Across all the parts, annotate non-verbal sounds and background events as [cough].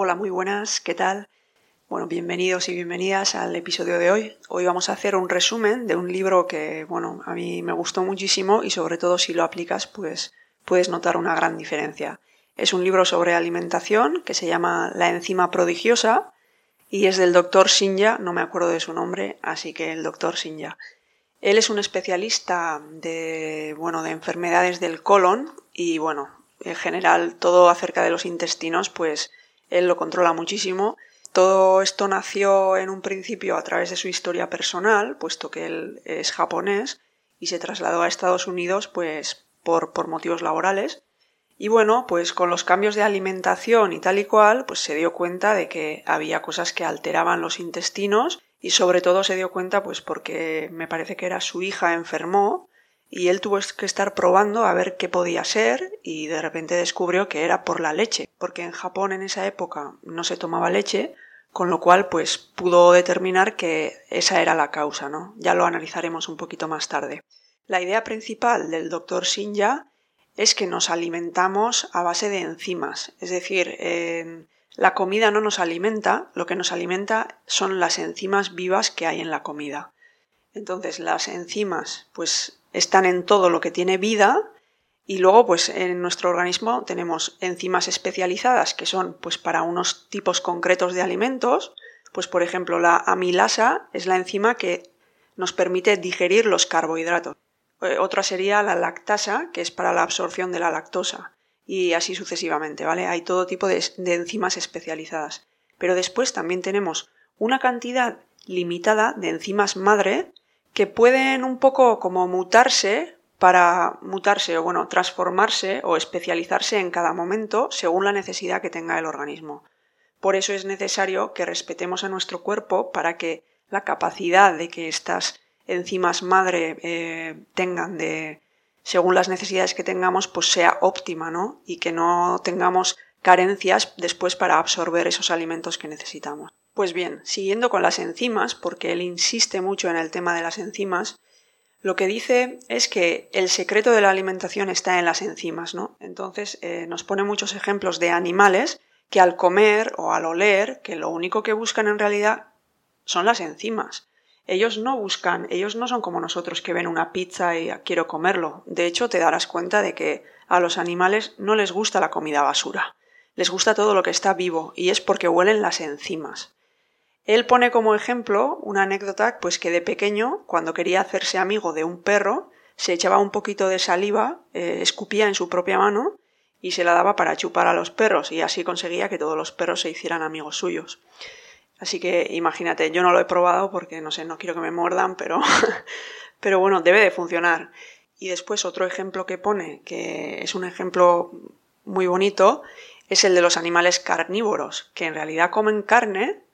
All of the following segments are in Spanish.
Hola, muy buenas, ¿qué tal? Bueno, bienvenidos y bienvenidas al episodio de hoy. Hoy vamos a hacer un resumen de un libro que, bueno, a mí me gustó muchísimo y sobre todo si lo aplicas, pues puedes notar una gran diferencia. Es un libro sobre alimentación que se llama La enzima prodigiosa y es del doctor Sinja, no me acuerdo de su nombre, así que el doctor Sinja. Él es un especialista de, bueno, de enfermedades del colon y, bueno, en general todo acerca de los intestinos, pues él lo controla muchísimo. Todo esto nació en un principio a través de su historia personal, puesto que él es japonés y se trasladó a Estados Unidos pues por, por motivos laborales. Y bueno, pues con los cambios de alimentación y tal y cual, pues se dio cuenta de que había cosas que alteraban los intestinos y sobre todo se dio cuenta pues porque me parece que era su hija enfermó y él tuvo que estar probando a ver qué podía ser y de repente descubrió que era por la leche, porque en Japón en esa época no se tomaba leche, con lo cual pues pudo determinar que esa era la causa, ¿no? Ya lo analizaremos un poquito más tarde. La idea principal del doctor Shinja es que nos alimentamos a base de enzimas, es decir, la comida no nos alimenta, lo que nos alimenta son las enzimas vivas que hay en la comida. Entonces, las enzimas, pues están en todo lo que tiene vida y luego pues en nuestro organismo tenemos enzimas especializadas que son pues para unos tipos concretos de alimentos, pues por ejemplo la amilasa es la enzima que nos permite digerir los carbohidratos. Eh, otra sería la lactasa, que es para la absorción de la lactosa y así sucesivamente, ¿vale? Hay todo tipo de, de enzimas especializadas. Pero después también tenemos una cantidad limitada de enzimas madre que pueden un poco como mutarse para mutarse o bueno, transformarse o especializarse en cada momento según la necesidad que tenga el organismo. Por eso es necesario que respetemos a nuestro cuerpo para que la capacidad de que estas enzimas madre eh, tengan de según las necesidades que tengamos pues sea óptima, ¿no? Y que no tengamos carencias después para absorber esos alimentos que necesitamos. Pues bien, siguiendo con las enzimas, porque él insiste mucho en el tema de las enzimas, lo que dice es que el secreto de la alimentación está en las enzimas, ¿no? Entonces eh, nos pone muchos ejemplos de animales que al comer o al oler, que lo único que buscan en realidad son las enzimas. Ellos no buscan, ellos no son como nosotros que ven una pizza y quiero comerlo. De hecho, te darás cuenta de que a los animales no les gusta la comida basura. Les gusta todo lo que está vivo y es porque huelen las enzimas. Él pone como ejemplo una anécdota, pues que de pequeño, cuando quería hacerse amigo de un perro, se echaba un poquito de saliva, eh, escupía en su propia mano y se la daba para chupar a los perros y así conseguía que todos los perros se hicieran amigos suyos. Así que imagínate, yo no lo he probado porque no sé, no quiero que me muerdan, pero, [laughs] pero bueno, debe de funcionar. Y después otro ejemplo que pone, que es un ejemplo muy bonito, es el de los animales carnívoros, que en realidad comen carne,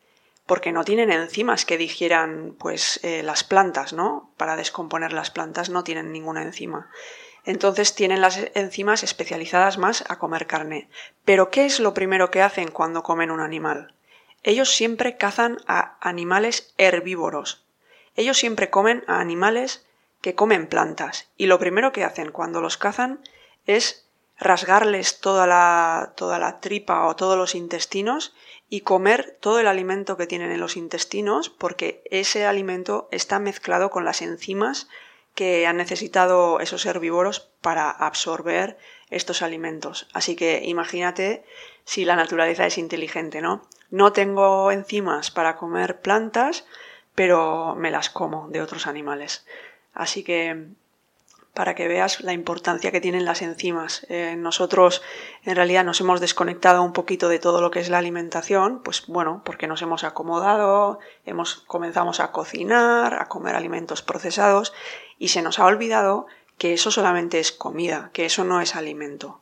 porque no tienen enzimas que digieran pues eh, las plantas, ¿no? Para descomponer las plantas no tienen ninguna enzima. Entonces tienen las enzimas especializadas más a comer carne. Pero ¿qué es lo primero que hacen cuando comen un animal? Ellos siempre cazan a animales herbívoros. Ellos siempre comen a animales que comen plantas. Y lo primero que hacen cuando los cazan es rasgarles toda la, toda la tripa o todos los intestinos y comer todo el alimento que tienen en los intestinos porque ese alimento está mezclado con las enzimas que han necesitado esos herbívoros para absorber estos alimentos. Así que imagínate si la naturaleza es inteligente, ¿no? No tengo enzimas para comer plantas, pero me las como de otros animales. Así que para que veas la importancia que tienen las enzimas. Eh, nosotros en realidad nos hemos desconectado un poquito de todo lo que es la alimentación, pues bueno, porque nos hemos acomodado, hemos comenzamos a cocinar, a comer alimentos procesados y se nos ha olvidado que eso solamente es comida, que eso no es alimento.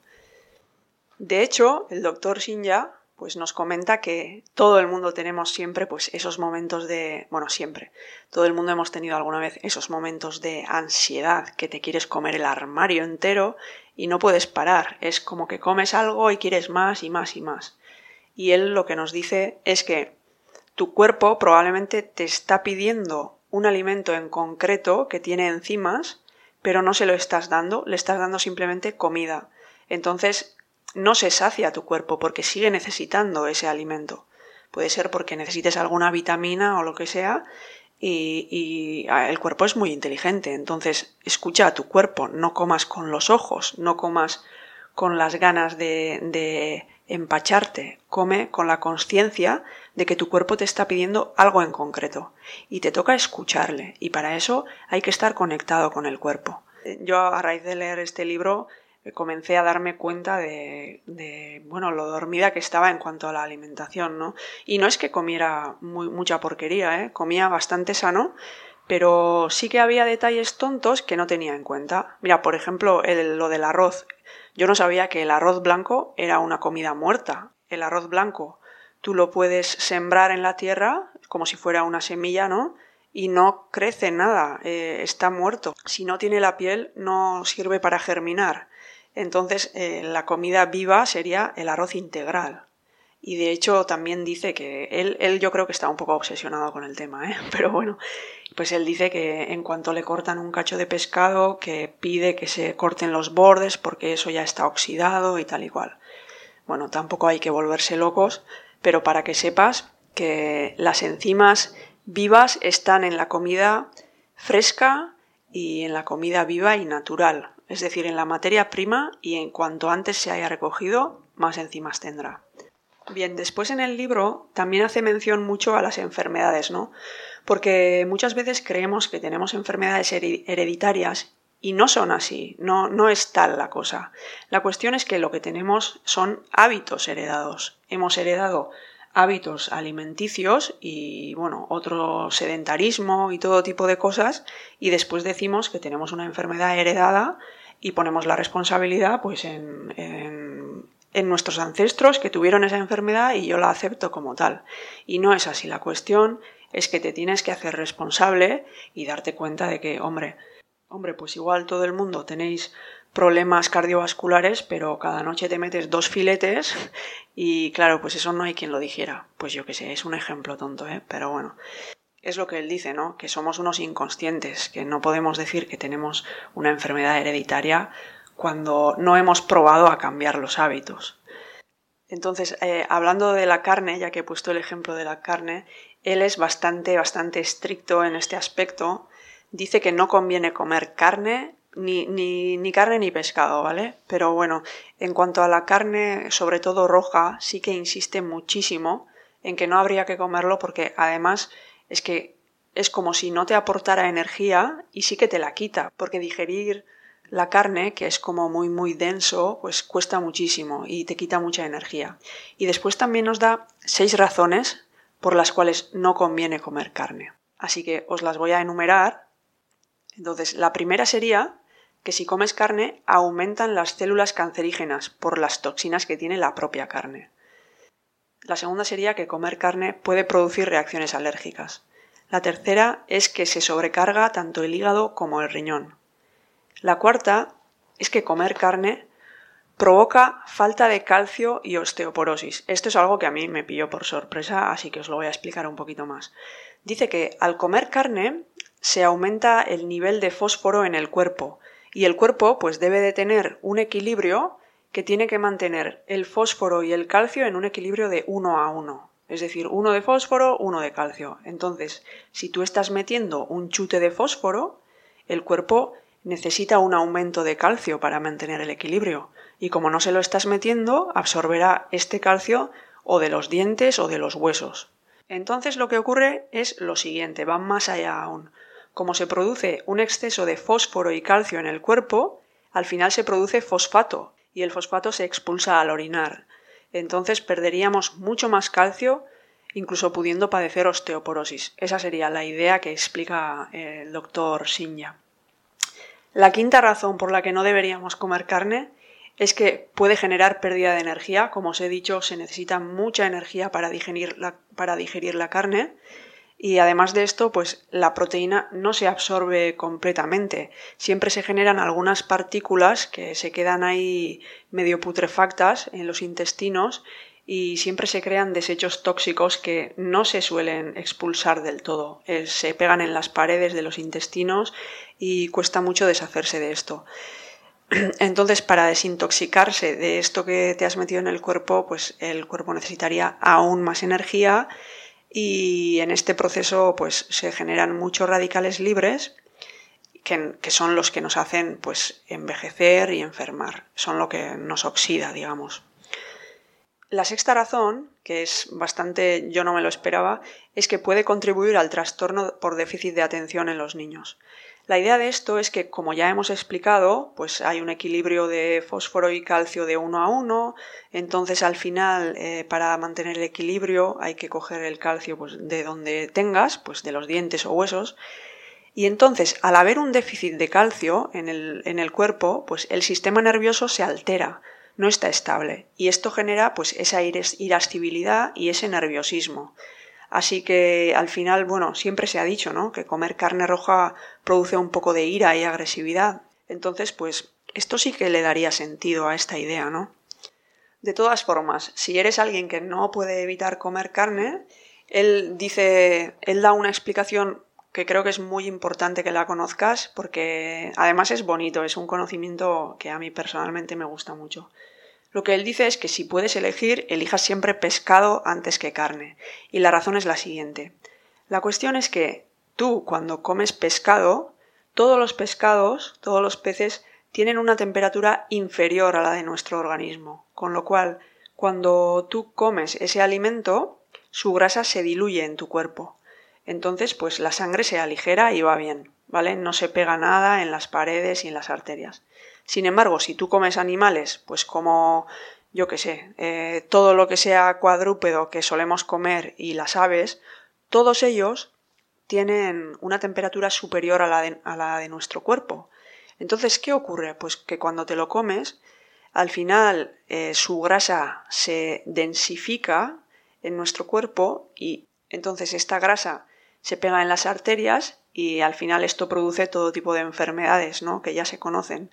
De hecho, el doctor Shinja pues nos comenta que todo el mundo tenemos siempre pues esos momentos de, bueno, siempre, todo el mundo hemos tenido alguna vez esos momentos de ansiedad, que te quieres comer el armario entero y no puedes parar, es como que comes algo y quieres más y más y más. Y él lo que nos dice es que tu cuerpo probablemente te está pidiendo un alimento en concreto que tiene enzimas, pero no se lo estás dando, le estás dando simplemente comida. Entonces, no se sacia tu cuerpo porque sigue necesitando ese alimento. Puede ser porque necesites alguna vitamina o lo que sea y, ah, el cuerpo es muy inteligente. Entonces, escucha a tu cuerpo, no comas con los ojos, no comas con las ganas de, de empacharte, come con la conciencia de que tu cuerpo te está pidiendo algo en concreto y te toca escucharle y para eso hay que estar conectado con el cuerpo. Yo a raíz de leer este libro comencé a darme cuenta de, de, bueno, lo dormida que estaba en cuanto a la alimentación, ¿no? Y no es que comiera muy, mucha porquería, ¿eh? Comía bastante sano, pero sí que había detalles tontos que no tenía en cuenta. Mira, por ejemplo, el, lo del arroz. Yo no sabía que el arroz blanco era una comida muerta. El arroz blanco tú lo puedes sembrar en la tierra como si fuera una semilla, ¿no? Y no crece nada, eh, está muerto. Si no tiene la piel, no sirve para germinar. Entonces, eh, la comida viva sería el arroz integral. Y de hecho también dice que él, él yo creo que está un poco obsesionado con el tema, ¿eh? [laughs] pero bueno, pues él dice que en cuanto le cortan un cacho de pescado, que pide que se corten los bordes porque eso ya está oxidado y tal y cual. Bueno, tampoco hay que volverse locos, pero para que sepas que las enzimas vivas están en la comida fresca y en la comida viva y natural, es decir, en la materia prima y en cuanto antes se haya recogido, más enzimas tendrá. Bien, después en el libro también hace mención mucho a las enfermedades, ¿no? Porque muchas veces creemos que tenemos enfermedades hereditarias y no son así, no, no es tal la cosa. La cuestión es que lo que tenemos son hábitos heredados. Hemos heredado hábitos alimenticios y bueno, otro sedentarismo y todo tipo de cosas y después decimos que tenemos una enfermedad heredada y ponemos la responsabilidad pues en, en, en, nuestros ancestros que tuvieron esa enfermedad y yo la acepto como tal. Y no es así. La cuestión es que te tienes que hacer responsable y darte cuenta de que, hombre, hombre, pues igual todo el mundo tenéis problemas cardiovasculares, pero cada noche te metes dos filetes y claro, pues eso no hay quien lo dijera. Pues yo qué sé, es un ejemplo tonto, ¿eh? Pero bueno, es lo que él dice, ¿no? Que somos unos inconscientes, que no podemos decir que tenemos una enfermedad hereditaria cuando no hemos probado a cambiar los hábitos. Entonces, eh, hablando de la carne, ya que he puesto el ejemplo de la carne, él es bastante, bastante estricto en este aspecto. Dice que no conviene comer carne ni, ni, ni, carne ni pescado, ¿vale? Pero bueno, en cuanto a la carne, sobre todo roja, sí que insiste muchísimo en que no habría que comerlo porque además es que es como si no te aportara energía y sí que te la quita, porque digerir la carne, que es como muy muy denso, pues cuesta muchísimo y te quita mucha energía. Y después también nos da seis razones por las cuales no conviene comer carne. Así que os las voy a enumerar. Entonces, la primera sería que si comes carne aumentan las células cancerígenas por las toxinas que tiene la propia carne. La segunda sería que comer carne puede producir reacciones alérgicas. La tercera es que se sobrecarga tanto el hígado como el riñón. La cuarta es que comer carne provoca falta de calcio y osteoporosis. Esto es algo que a mí me pilló por sorpresa, así que os lo voy a explicar un poquito más. Dice que al comer carne se aumenta el nivel de fósforo en el cuerpo y el cuerpo pues debe de tener un equilibrio que tiene que mantener el fósforo y el calcio en un equilibrio de uno a uno. Es decir, uno de fósforo, uno de calcio. Entonces, si tú estás metiendo un chute de fósforo, el cuerpo necesita un aumento de calcio para mantener el equilibrio. Y como no se lo estás metiendo, absorberá este calcio o de los dientes o de los huesos. Entonces lo que ocurre es lo siguiente, va más allá aún. Como se produce un exceso de fósforo y calcio en el cuerpo, al final se produce fosfato y el fosfato se expulsa al orinar. Entonces perderíamos mucho más calcio, incluso pudiendo padecer osteoporosis. Esa sería la idea que explica el doctor Sinya. La quinta razón por la que no deberíamos comer carne es que puede generar pérdida de energía. Como os he dicho, se necesita mucha energía para digerir la, para digerir la carne y además de esto, pues la proteína no se absorbe completamente. Siempre se generan algunas partículas que se quedan ahí medio putrefactas en los intestinos y siempre se crean desechos tóxicos que no se suelen expulsar del todo. Eh, se pegan en las paredes de los intestinos y cuesta mucho deshacerse de esto. [clears throat] Entonces, para desintoxicarse de esto que te has metido en el cuerpo, pues el cuerpo necesitaría aún más energía y en este proceso pues se generan muchos radicales libres que, que, son los que nos hacen pues envejecer y enfermar, son lo que nos oxida, digamos. La sexta razón, que es bastante yo no me lo esperaba, es que puede contribuir al trastorno por déficit de atención en los niños. La idea de esto es que, como ya hemos explicado, pues hay un equilibrio de fósforo y calcio de uno a uno, entonces al final, eh, para mantener el equilibrio, hay que coger el calcio pues, de donde tengas, pues de los dientes o huesos, y entonces, al haber un déficit de calcio en el, en el cuerpo, pues el sistema nervioso se altera, no está estable, y esto genera pues esa irascibilidad y ese nerviosismo. Así que al final, bueno, siempre se ha dicho, ¿no? Que comer carne roja produce un poco de ira y agresividad. Entonces, pues esto sí que le daría sentido a esta idea, ¿no? De todas formas, si eres alguien que no puede evitar comer carne, él dice, él da una explicación que creo que es muy importante que la conozcas porque además es bonito, es un conocimiento que a mí personalmente me gusta mucho. Lo que él dice es que si puedes elegir, elijas siempre pescado antes que carne. Y la razón es la siguiente. La cuestión es que tú, cuando comes pescado, todos los pescados, todos los peces, tienen una temperatura inferior a la de nuestro organismo. Con lo cual, cuando tú comes ese alimento, su grasa se diluye en tu cuerpo. Entonces, pues la sangre se aligera y va bien, ¿vale? No se pega nada en las paredes y en las arterias. Sin embargo, si tú comes animales, pues como yo qué sé, eh, todo lo que sea cuadrúpedo que solemos comer y las aves, todos ellos tienen una temperatura superior a la de, nuestro cuerpo. Entonces, ¿qué ocurre? Pues que cuando te lo comes, al final eh, su grasa se densifica en nuestro cuerpo y entonces esta grasa se pega en las arterias y al final esto produce todo tipo de enfermedades, ¿no? que ya se conocen.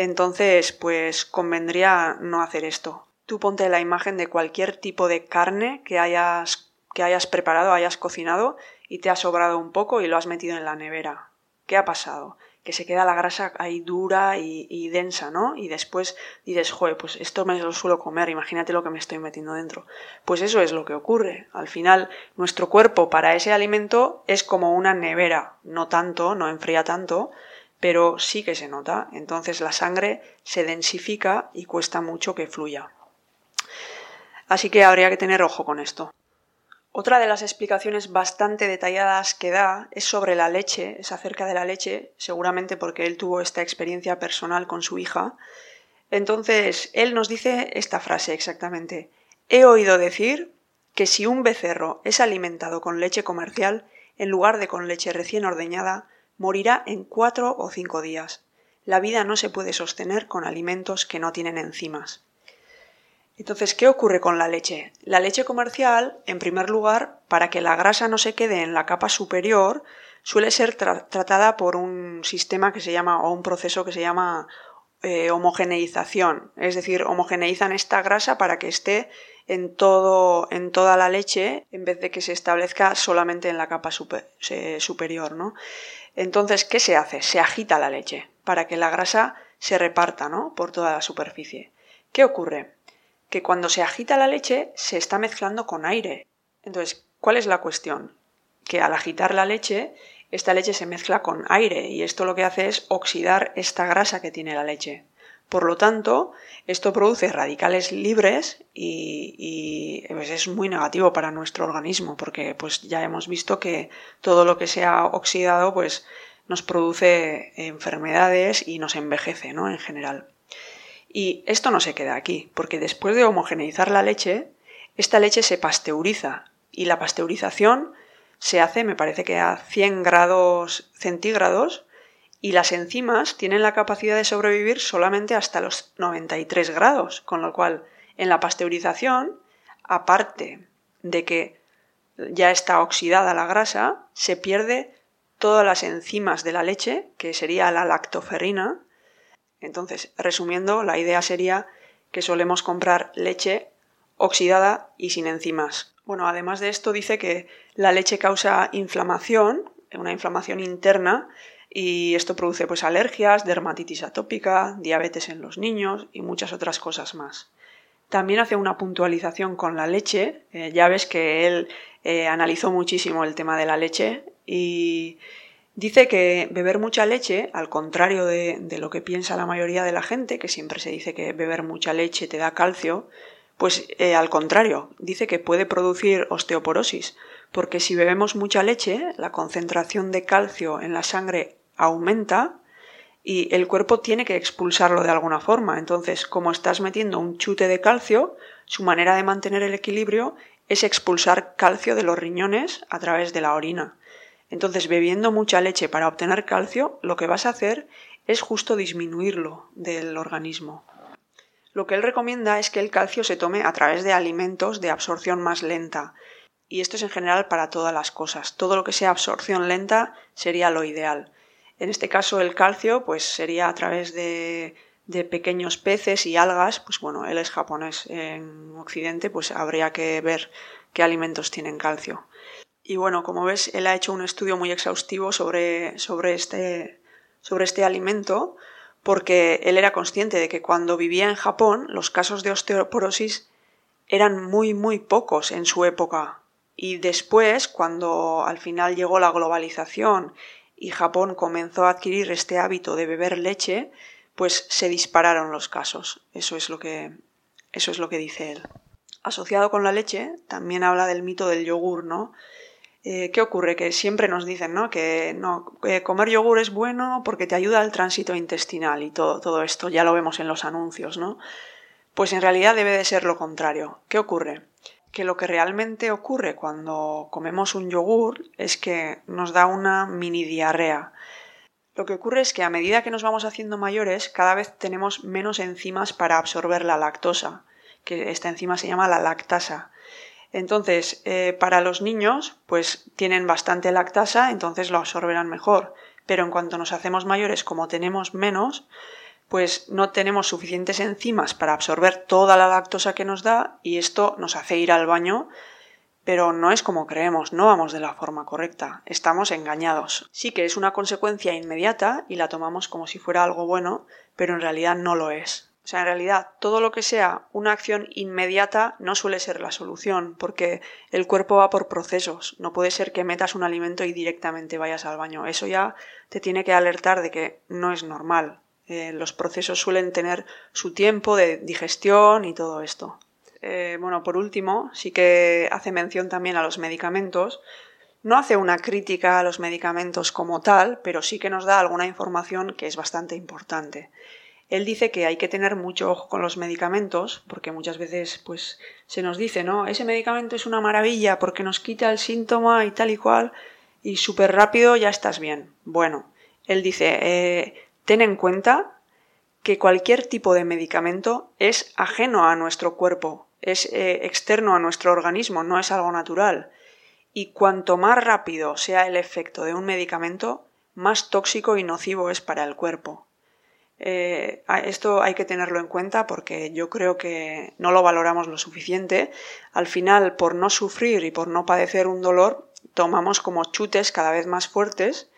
Entonces, pues convendría no hacer esto. Tú ponte la imagen de cualquier tipo de carne que hayas, que hayas preparado, hayas cocinado y te ha sobrado un poco y lo has metido en la nevera. ¿Qué ha pasado? Que se queda la grasa ahí dura y, densa, ¿no? Y después dices, joder, pues esto me lo suelo comer, imagínate lo que me estoy metiendo dentro. Pues eso es lo que ocurre. Al final, nuestro cuerpo para ese alimento es como una nevera, no tanto, no enfría tanto, pero sí que se nota. Entonces la sangre se densifica y cuesta mucho que fluya. Así que habría que tener ojo con esto. Otra de las explicaciones bastante detalladas que da es sobre la leche, es acerca de la leche, seguramente porque él tuvo esta experiencia personal con su hija. Entonces, él nos dice esta frase exactamente. He oído decir que si un becerro es alimentado con leche comercial, en lugar de con leche recién ordeñada, morirá en cuatro o cinco días. La vida no se puede sostener con alimentos que no tienen enzimas. Entonces, ¿qué ocurre con la leche? La leche comercial, en primer lugar, para que la grasa no se quede en la capa superior, suele ser tratada por un sistema que se llama, o un proceso que se llama eh, homogeneización. Es decir, homogeneizan esta grasa para que esté en, todo, en toda la leche en vez de que se establezca solamente en la capa superior. ¿no? Entonces, ¿qué se hace? Se agita la leche para que la grasa se reparta ¿no? por toda la superficie. ¿Qué ocurre? Que cuando se agita la leche se está mezclando con aire. Entonces, ¿cuál es la cuestión? Que al agitar la leche, esta leche se mezcla con aire y esto lo que hace es oxidar esta grasa que tiene la leche. Por lo tanto, esto produce radicales libres y, pues, es muy negativo para nuestro organismo porque pues ya hemos visto que todo lo que sea oxidado pues nos produce enfermedades y nos envejece, ¿no? En general. Y esto no se queda aquí, porque después de homogeneizar la leche, esta leche se pasteuriza y la pasteurización se hace, me parece que a 100 grados centígrados y las enzimas tienen la capacidad de sobrevivir solamente hasta los 93 grados, con lo cual en la pasteurización, aparte de que ya está oxidada la grasa, se pierde todas las enzimas de la leche, que sería la lactoferrina. Entonces, resumiendo, la idea sería que solemos comprar leche oxidada y sin enzimas. Bueno, además de esto dice que la leche causa inflamación, una inflamación interna, y esto produce pues alergias, dermatitis atópica, diabetes en los niños y muchas otras cosas más. También hace una puntualización con la leche. Eh, ya ves que él eh, analizó muchísimo el tema de la leche y dice que beber mucha leche, al contrario de, lo que piensa la mayoría de la gente, que siempre se dice que beber mucha leche te da calcio, pues eh, al contrario, dice que puede producir osteoporosis, porque si bebemos mucha leche, la concentración de calcio en la sangre aumenta y el cuerpo tiene que expulsarlo de alguna forma. Entonces, como estás metiendo un chute de calcio, su manera de mantener el equilibrio es expulsar calcio de los riñones a través de la orina. Entonces, bebiendo mucha leche para obtener calcio, lo que vas a hacer es justo disminuirlo del organismo. Lo que él recomienda es que el calcio se tome a través de alimentos de absorción más lenta. Y esto es en general para todas las cosas. Todo lo que sea absorción lenta sería lo ideal. En este caso el calcio pues sería a través de, pequeños peces y algas, pues bueno, él es japonés en Occidente, pues habría que ver qué alimentos tienen calcio. Y bueno, como ves, él ha hecho un estudio muy exhaustivo sobre, sobre, este, sobre este alimento porque él era consciente de que cuando vivía en Japón los casos de osteoporosis eran muy muy pocos en su época y después cuando al final llegó la globalización y Japón comenzó a adquirir este hábito de beber leche, pues se dispararon los casos. Eso es lo que, eso es lo que dice él. Asociado con la leche, también habla del mito del yogur, ¿no? Eh, ¿Qué ocurre? Que siempre nos dicen, ¿no? Que no, comer yogur es bueno porque te ayuda al tránsito intestinal y todo, todo esto, ya lo vemos en los anuncios, ¿no? Pues en realidad debe de ser lo contrario. ¿Qué ocurre? Que lo que realmente ocurre cuando comemos un yogur es que nos da una mini diarrea. Lo que ocurre es que a medida que nos vamos haciendo mayores, cada vez tenemos menos enzimas para absorber la lactosa, que esta enzima se llama la lactasa. Entonces, eh, para los niños, pues tienen bastante lactasa, entonces lo absorberán mejor. Pero en cuanto nos hacemos mayores, como tenemos menos, pues no tenemos suficientes enzimas para absorber toda la lactosa que nos da y esto nos hace ir al baño, pero no es como creemos, no vamos de la forma correcta, estamos engañados. Sí que es una consecuencia inmediata y la tomamos como si fuera algo bueno, pero en realidad no lo es. O sea, en realidad todo lo que sea una acción inmediata no suele ser la solución, porque el cuerpo va por procesos. No puede ser que metas un alimento y directamente vayas al baño. Eso ya te tiene que alertar de que no es normal. Eh, los procesos suelen tener su tiempo de digestión y todo esto. Eh, bueno, por último, sí que hace mención también a los medicamentos. No hace una crítica a los medicamentos como tal, pero sí que nos da alguna información que es bastante importante. Él dice que hay que tener mucho ojo con los medicamentos, porque muchas veces pues se nos dice, no, ese medicamento es una maravilla porque nos quita el síntoma y tal y cual, y súper rápido ya estás bien. Bueno, él dice, eh, Ten en cuenta que cualquier tipo de medicamento es ajeno a nuestro cuerpo, es eh, externo a nuestro organismo, no es algo natural. Y cuanto más rápido sea el efecto de un medicamento, más tóxico y nocivo es para el cuerpo. Eh, esto hay que tenerlo en cuenta porque yo creo que no lo valoramos lo suficiente. Al final, por no sufrir y por no padecer un dolor, tomamos como chutes cada vez más fuertes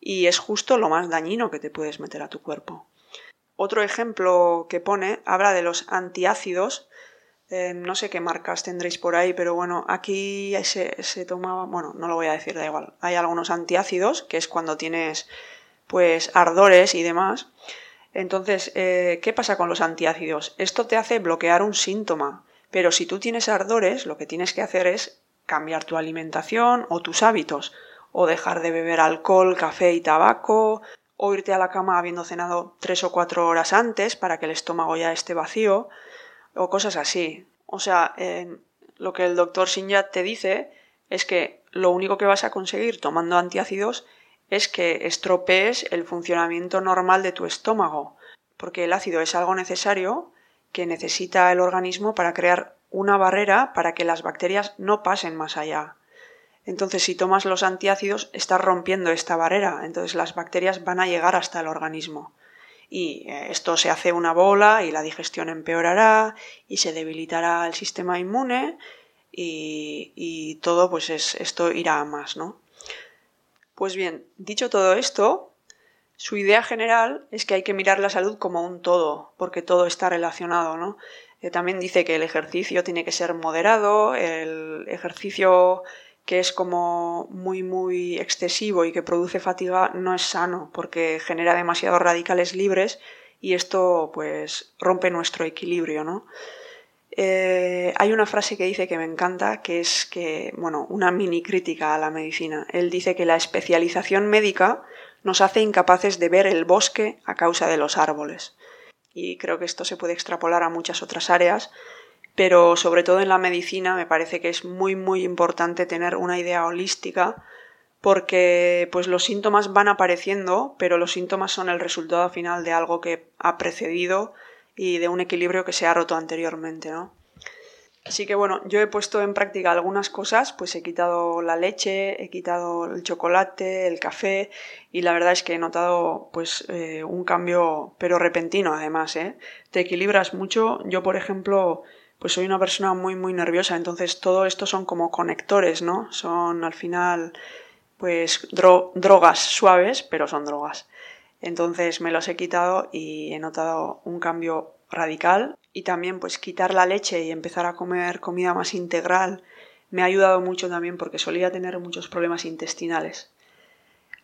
y es justo lo más dañino que te puedes meter a tu cuerpo. Otro ejemplo que pone habla de los antiácidos. Eh, no sé qué marcas tendréis por ahí, pero bueno, aquí se, tomaba, bueno, no lo voy a decir, da igual. Hay algunos antiácidos, que es cuando tienes pues ardores y demás. Entonces, eh, ¿qué pasa con los antiácidos? Esto te hace bloquear un síntoma, pero si tú tienes ardores, lo que tienes que hacer es cambiar tu alimentación o tus hábitos o dejar de beber alcohol, café y tabaco, o irte a la cama habiendo cenado tres o cuatro horas antes para que el estómago ya esté vacío, o cosas así. O sea, lo que el doctor Sinyat te dice es que lo único que vas a conseguir tomando antiácidos es que estropees el funcionamiento normal de tu estómago, porque el ácido es algo necesario que necesita el organismo para crear una barrera para que las bacterias no pasen más allá. Entonces, si tomas los antiácidos, estás rompiendo esta barrera, entonces las bacterias van a llegar hasta el organismo. Y eh, esto se hace una bola y la digestión empeorará y se debilitará el sistema inmune y, todo, pues es, esto irá a más, ¿no? Pues bien, dicho todo esto, Su idea general es que hay que mirar la salud como un todo, porque todo está relacionado, ¿no? Eh, también dice que el ejercicio tiene que ser moderado, el ejercicio que es como muy muy excesivo y que produce fatiga no es sano porque genera demasiados radicales libres y esto pues rompe nuestro equilibrio, ¿no? Eh, hay una frase que dice que me encanta, que es que, bueno, una mini crítica a la medicina. Él dice que la especialización médica nos hace incapaces de ver el bosque a causa de los árboles. Y creo que esto se puede extrapolar a muchas otras áreas, pero sobre todo en la medicina me parece que es muy muy importante tener una idea holística porque pues los síntomas van apareciendo, pero los síntomas son el resultado final de algo que ha precedido y de un equilibrio que se ha roto anteriormente, ¿no? Así que bueno, yo he puesto en práctica algunas cosas, pues he quitado la leche, he quitado el chocolate, el café y la verdad es que he notado pues eh, un cambio, pero repentino además, ¿eh? Te equilibras mucho. Yo, por ejemplo, pues soy una persona muy muy nerviosa, entonces todo esto son como conectores, ¿no? Son al final pues drogas suaves, pero son drogas. Entonces me los he quitado y he notado un cambio radical y también pues quitar la leche y empezar a comer comida más integral me ha ayudado mucho también porque solía tener muchos problemas intestinales.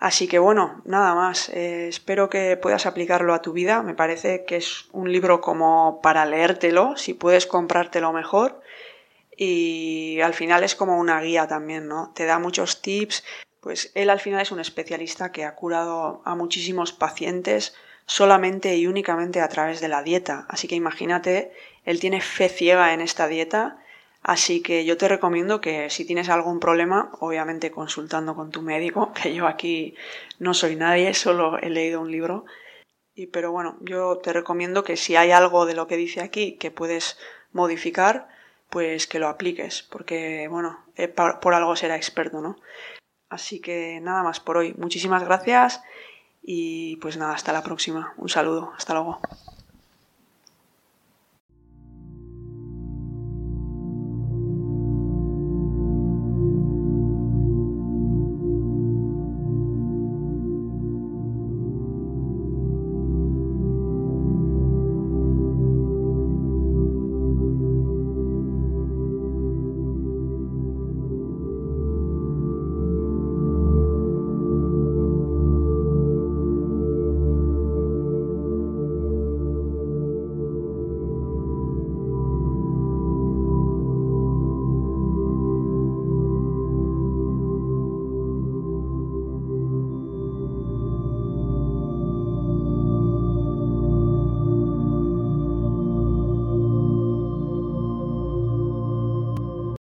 Así que bueno, nada más. Eh, espero que puedas aplicarlo a tu vida. Me parece que es un libro como para leértelo, si puedes comprártelo mejor. Y al final es como una guía también, ¿no? Te da muchos tips. Pues él al final es un especialista que ha curado a muchísimos pacientes solamente y únicamente a través de la dieta. Así que imagínate, él tiene fe ciega en esta dieta, así que yo te recomiendo que si tienes algún problema, obviamente consultando con tu médico, [laughs] que yo aquí no soy nadie, solo he leído un libro. Y pero bueno, yo te recomiendo que si hay algo de lo que dice aquí que puedes modificar, pues que lo apliques, porque bueno, eh, por algo será experto, ¿no? Así que nada más por hoy. Muchísimas gracias y pues nada, hasta la próxima. Un saludo. Hasta luego.